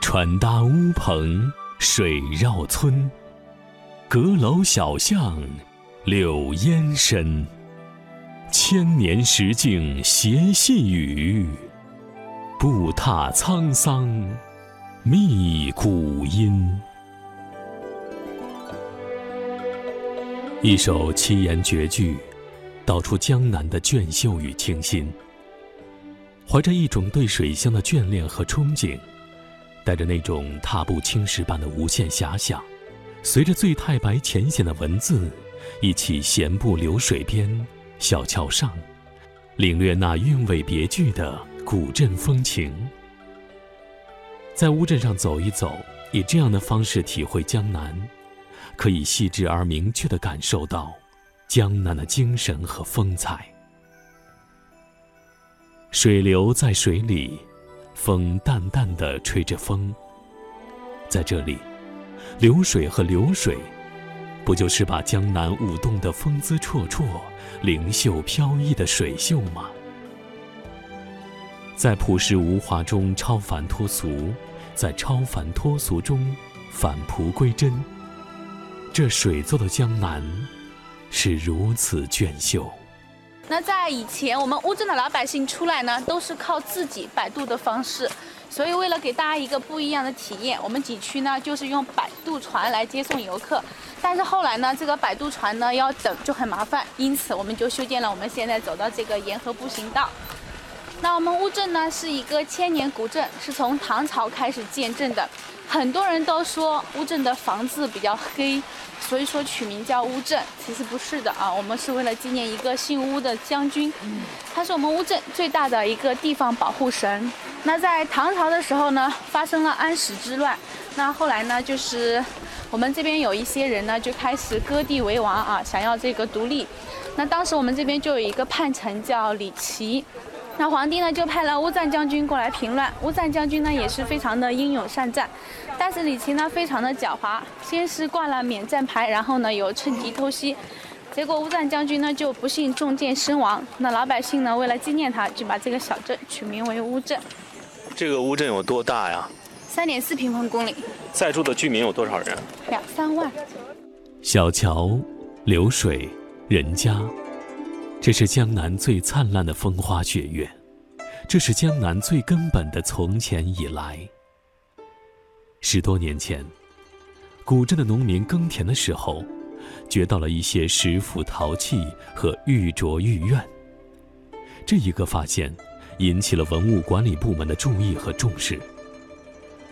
船搭乌篷水绕村，阁楼小巷柳烟深。千年石径斜细雨，步踏沧桑觅古音。一首七言绝句，道出江南的隽秀与清新。怀着一种对水乡的眷恋和憧憬，带着那种踏步青石般的无限遐想，随着醉太白浅显的文字，一起闲步流水边。小桥上，领略那韵味别具的古镇风情。在乌镇上走一走，以这样的方式体会江南，可以细致而明确地感受到江南的精神和风采。水流在水里，风淡淡的吹着风。在这里，流水和流水。不就是把江南舞动的风姿绰绰、灵秀飘逸的水袖吗？在朴实无华中超凡脱俗，在超凡脱俗中返璞归真。这水做的江南是如此隽秀。那在以前，我们乌镇的老百姓出来呢，都是靠自己摆渡的方式。所以，为了给大家一个不一样的体验，我们景区呢就是用摆渡船来接送游客。但是后来呢，这个摆渡船呢要等就很麻烦，因此我们就修建了我们现在走到这个沿河步行道。那我们乌镇呢是一个千年古镇，是从唐朝开始建镇的。很多人都说乌镇的房子比较黑，所以说取名叫乌镇。其实不是的啊，我们是为了纪念一个姓乌的将军，他是我们乌镇最大的一个地方保护神。那在唐朝的时候呢，发生了安史之乱。那后来呢，就是我们这边有一些人呢，就开始割地为王啊，想要这个独立。那当时我们这边就有一个叛臣叫李琦，那皇帝呢就派了乌赞将军过来平乱。乌赞将军呢也是非常的英勇善战，但是李琦呢非常的狡猾，先是挂了免战牌，然后呢又趁机偷袭，结果乌赞将军呢就不幸中箭身亡。那老百姓呢为了纪念他，就把这个小镇取名为乌镇。这个乌镇有多大呀？三点四平方公里。在住的居民有多少人？两三万。小桥、流水、人家，这是江南最灿烂的风花雪月，这是江南最根本的从前以来。十多年前，古镇的农民耕田的时候，掘到了一些石斧陶器和玉镯玉苑。这一个发现。引起了文物管理部门的注意和重视。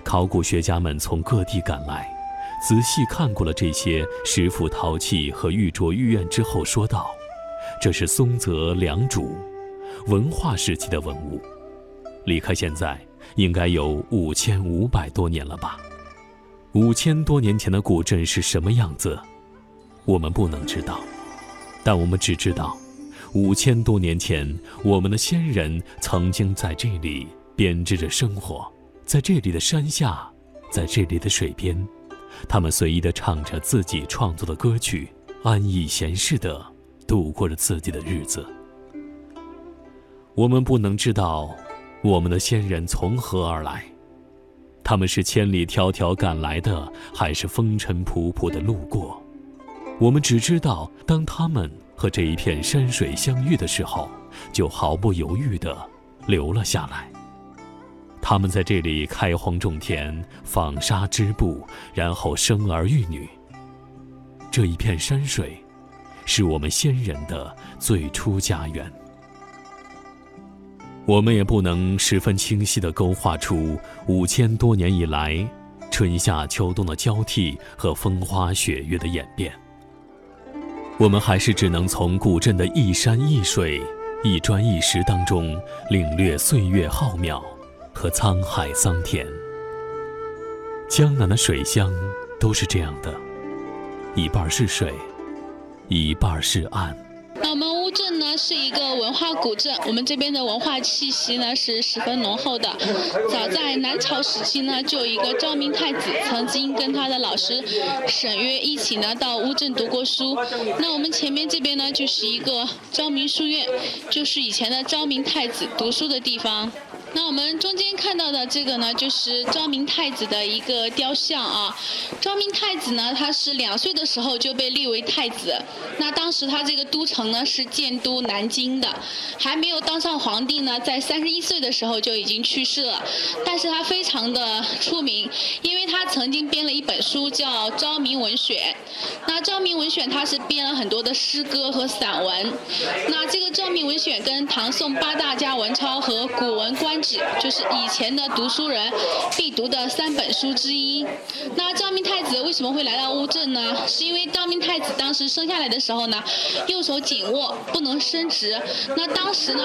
考古学家们从各地赶来，仔细看过了这些石斧陶器和玉镯玉苑之后，说道：“这是松泽良渚文化时期的文物，离开现在应该有五千五百多年了吧？五千多年前的古镇是什么样子，我们不能知道，但我们只知道。”五千多年前，我们的先人曾经在这里编织着生活，在这里的山下，在这里的水边，他们随意地唱着自己创作的歌曲，安逸闲适的度过着自己的日子。我们不能知道我们的先人从何而来，他们是千里迢迢赶来的，还是风尘仆仆的路过？我们只知道，当他们。和这一片山水相遇的时候，就毫不犹豫地留了下来。他们在这里开荒种田、纺纱织布，然后生儿育女。这一片山水，是我们先人的最初家园。我们也不能十分清晰地勾画出五千多年以来春夏秋冬的交替和风花雪月的演变。我们还是只能从古镇的一山一水、一砖一石当中领略岁月浩渺和沧海桑田。江南的水乡都是这样的，一半是水，一半是岸。那我们乌镇呢是一个文化古镇，我们这边的文化气息呢是十分浓厚的。早在南朝时期呢，就有一个昭明太子曾经跟他的老师沈约一起呢到乌镇读过书。那我们前面这边呢就是一个昭明书院，就是以前的昭明太子读书的地方。那我们中间看到的这个呢，就是昭明太子的一个雕像啊。昭明太子呢，他是两岁的时候就被立为太子。那当时他这个都城呢是建都南京的，还没有当上皇帝呢，在三十一岁的时候就已经去世了。但是他非常的出名，因为他曾经编了一本书叫《昭明文选》。那《昭明文选》他是编了很多的诗歌和散文。那这个《昭明文选》跟唐宋八大家文钞和《古文观》就是以前的读书人必读的三本书之一。那昭明太子为什么会来到乌镇呢？是因为昭明太子当时生下来的时候呢，右手紧握，不能伸直。那当时呢，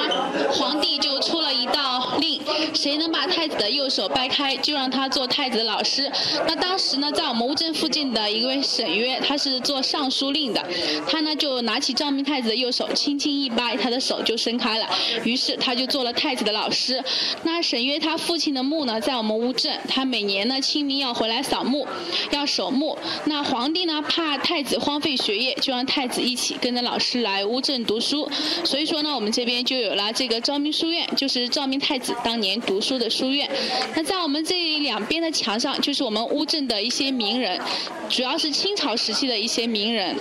皇帝就出了一道令，谁能把太子的右手掰开，就让他做太子的老师。那当时呢，在我们乌镇附近的一位沈约，他是做尚书令的，他呢就拿起昭明太子的右手，轻轻一掰，他的手就伸开了。于是他就做了太子的老师。那沈约他父亲的墓呢，在我们乌镇，他每年呢清明要回来扫墓，要守墓。那皇帝呢怕太子荒废学业，就让太子一起跟着老师来乌镇读书。所以说呢，我们这边就有了这个昭明书院，就是昭明太子当年读书的书院。那在我们这两边的墙上，就是我们乌镇的一些名人，主要是清朝时期的一些名人。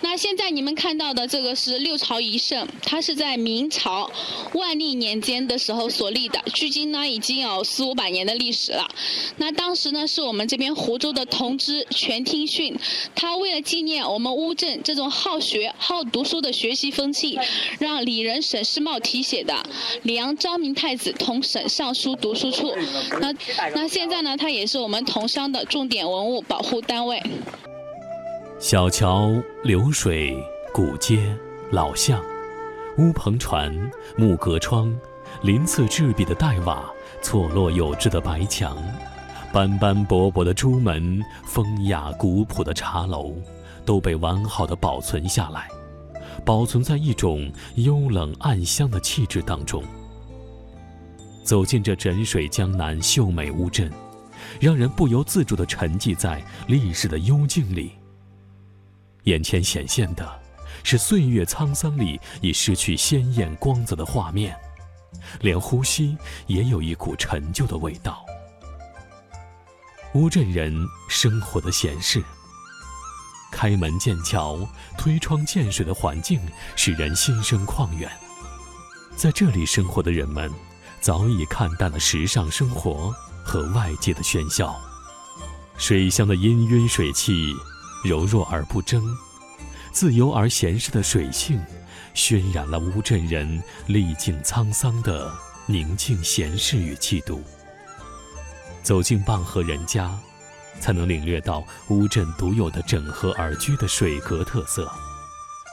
那现在你们看到的这个是六朝遗圣，它是在明朝万历年间的时候所立的，距今呢已经有四五百年的历史了。那当时呢是我们这边湖州的同知全听训，他为了纪念我们乌镇这种好学好读书的学习风气，让里人沈世茂题写的“梁昭明太子同省尚书读书处”。那那现在呢，它也是我们桐乡的重点文物保护单位。小桥流水、古街、老巷、乌篷船、木格窗、鳞次栉比的黛瓦、错落有致的白墙、斑斑驳驳的朱门、风雅古朴的茶楼，都被完好的保存下来，保存在一种幽冷暗香的气质当中。走进这枕水江南秀美乌镇，让人不由自主地沉寂在历史的幽静里。眼前显现的，是岁月沧桑里已失去鲜艳光泽的画面，连呼吸也有一股陈旧的味道。乌镇人生活的闲适，开门见桥、推窗见水的环境使人心生旷远。在这里生活的人们，早已看淡了时尚生活和外界的喧嚣，水乡的氤氲水汽。柔弱而不争，自由而闲适的水性，渲染了乌镇人历尽沧桑的宁静闲适与气度。走进傍河人家，才能领略到乌镇独有的整河而居的水阁特色。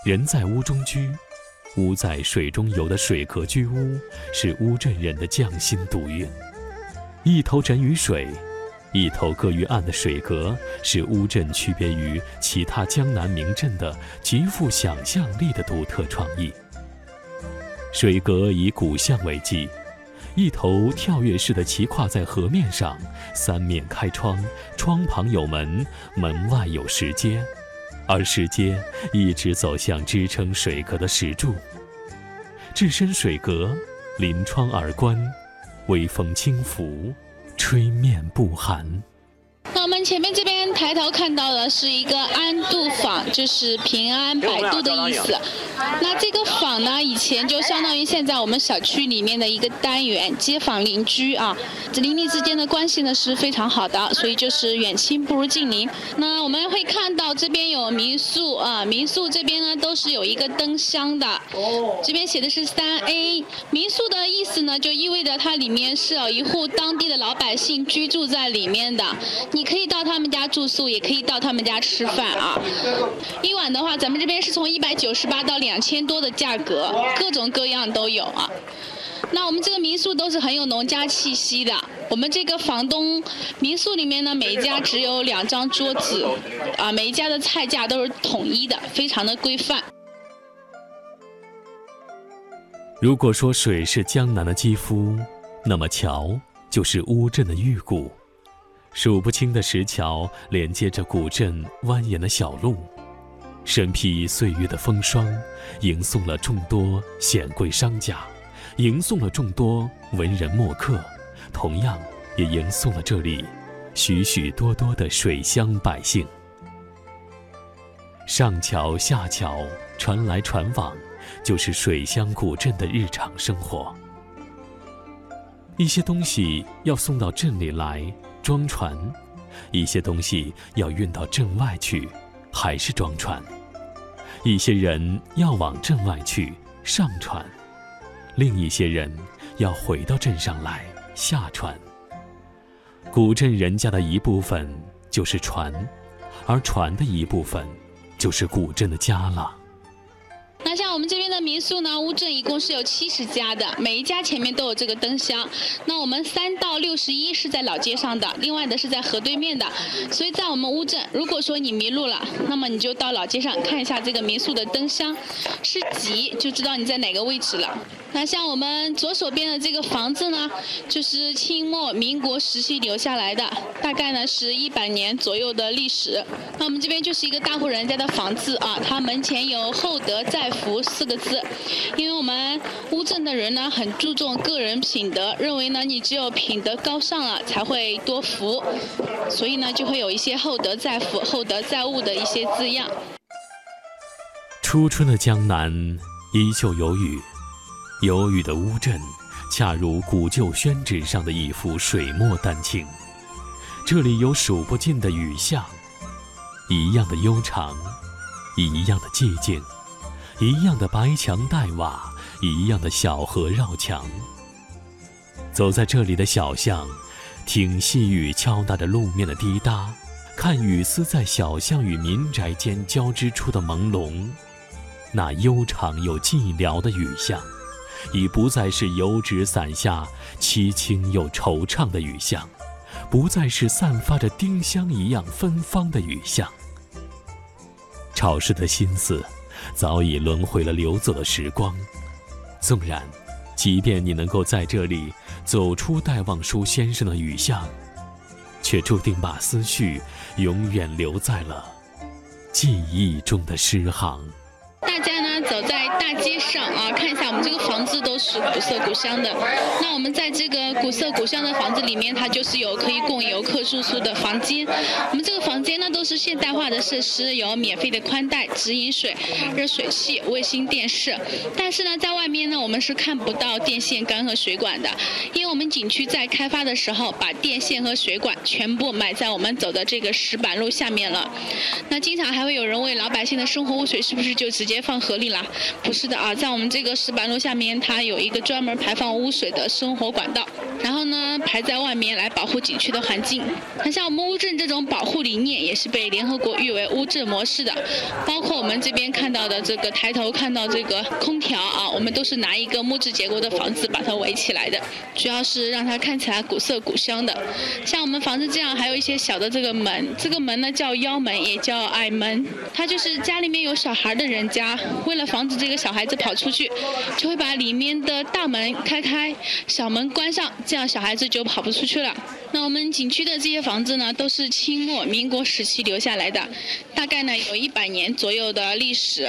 人在屋中居，屋在水中游的水阁居屋，是乌镇人的匠心独运。一头枕于水。一头搁于岸的水阁，是乌镇区别于其他江南名镇的极富想象力的独特创意。水阁以古巷为基，一头跳跃式的骑跨在河面上，三面开窗，窗旁有门，门外有石阶，而石阶一直走向支撑水阁的石柱。置身水阁，临窗而观，微风轻拂。吹面不寒。前面这边抬头看到的是一个安度坊，就是平安百度的意思。那这个坊呢，以前就相当于现在我们小区里面的一个单元，街坊邻居啊，这邻里之间的关系呢是非常好的，所以就是远亲不如近邻。那我们会看到这边有民宿啊，民宿这边呢都是有一个灯箱的。这边写的是三 A，民宿的意思呢就意味着它里面是有一户当地的老百姓居住在里面的。你可以到他们家住宿，也可以到他们家吃饭啊。一晚的话，咱们这边是从一百九十八到两千多的价格，各种各样都有啊。那我们这个民宿都是很有农家气息的。我们这个房东民宿里面呢，每一家只有两张桌子，啊，每一家的菜价都是统一的，非常的规范。如果说水是江南的肌肤，那么桥就是乌镇的玉骨。数不清的石桥连接着古镇蜿蜒的小路，身披岁月的风霜，迎送了众多显贵商家，迎送了众多文人墨客，同样也迎送了这里许许多多的水乡百姓。上桥下桥，船来船往，就是水乡古镇的日常生活。一些东西要送到镇里来装船，一些东西要运到镇外去，还是装船。一些人要往镇外去上船，另一些人要回到镇上来下船。古镇人家的一部分就是船，而船的一部分。就是古镇的家了。那像我们这边的民宿呢，乌镇一共是有七十家的，每一家前面都有这个灯箱。那我们三到六十一是在老街上的，另外的是在河对面的。所以在我们乌镇，如果说你迷路了，那么你就到老街上看一下这个民宿的灯箱，是几就知道你在哪个位置了。那像我们左手边的这个房子呢，就是清末民国时期留下来的，大概呢是一百年左右的历史。那我们这边就是一个大户人家的房子啊，它门前有“厚德载福”四个字，因为我们乌镇的人呢很注重个人品德，认为呢你只有品德高尚了才会多福，所以呢就会有一些“厚德载福”“厚德载物”的一些字样。初春的江南依旧有雨。有雨的乌镇，恰如古旧宣纸上的一幅水墨丹青。这里有数不尽的雨巷，一样的悠长，一样的寂静，一样的白墙黛瓦，一样的小河绕墙。走在这里的小巷，听细雨敲打着路面的滴答，看雨丝在小巷与民宅间交织出的朦胧，那悠长又寂寥的雨巷。已不再是油纸伞下凄清又惆怅的雨巷，不再是散发着丁香一样芬芳的雨巷。潮湿的心思，早已轮回了流走的时光。纵然，即便你能够在这里走出戴望舒先生的雨巷，却注定把思绪永远留在了记忆中的诗行。大家呢走在大街上啊，看一下我们这个房子都是古色古香的。那我们在这个古色古香的房子里面，它就是有可以供游客住宿的房间。我们这个房间呢都是现代化的设施，有免费的宽带、直饮水、热水器、卫星电视。但是呢，在外面呢我们是看不到电线杆和水管的，因为我们景区在开发的时候把电线和水管全部埋在我们走的这个石板路下面了。那经常还会有人问老百姓的生活污水是不是就直接。放河里啦？不是的啊，在我们这个石板路下面，它有一个专门排放污水的生活管道，然后呢排在外面来保护景区的环境。那像我们乌镇这种保护理念，也是被联合国誉为乌镇模式的。包括我们这边看到的这个抬头看到这个空调啊，我们都是拿一个木质结构的房子把它围起来的，主要是让它看起来古色古香的。像我们房子这样，还有一些小的这个门，这个门呢叫腰门，也叫矮门，它就是家里面有小孩的人家。为了防止这个小孩子跑出去，就会把里面的大门开开，小门关上，这样小孩子就跑不出去了。那我们景区的这些房子呢，都是清末民国时期留下来的，大概呢有一百年左右的历史。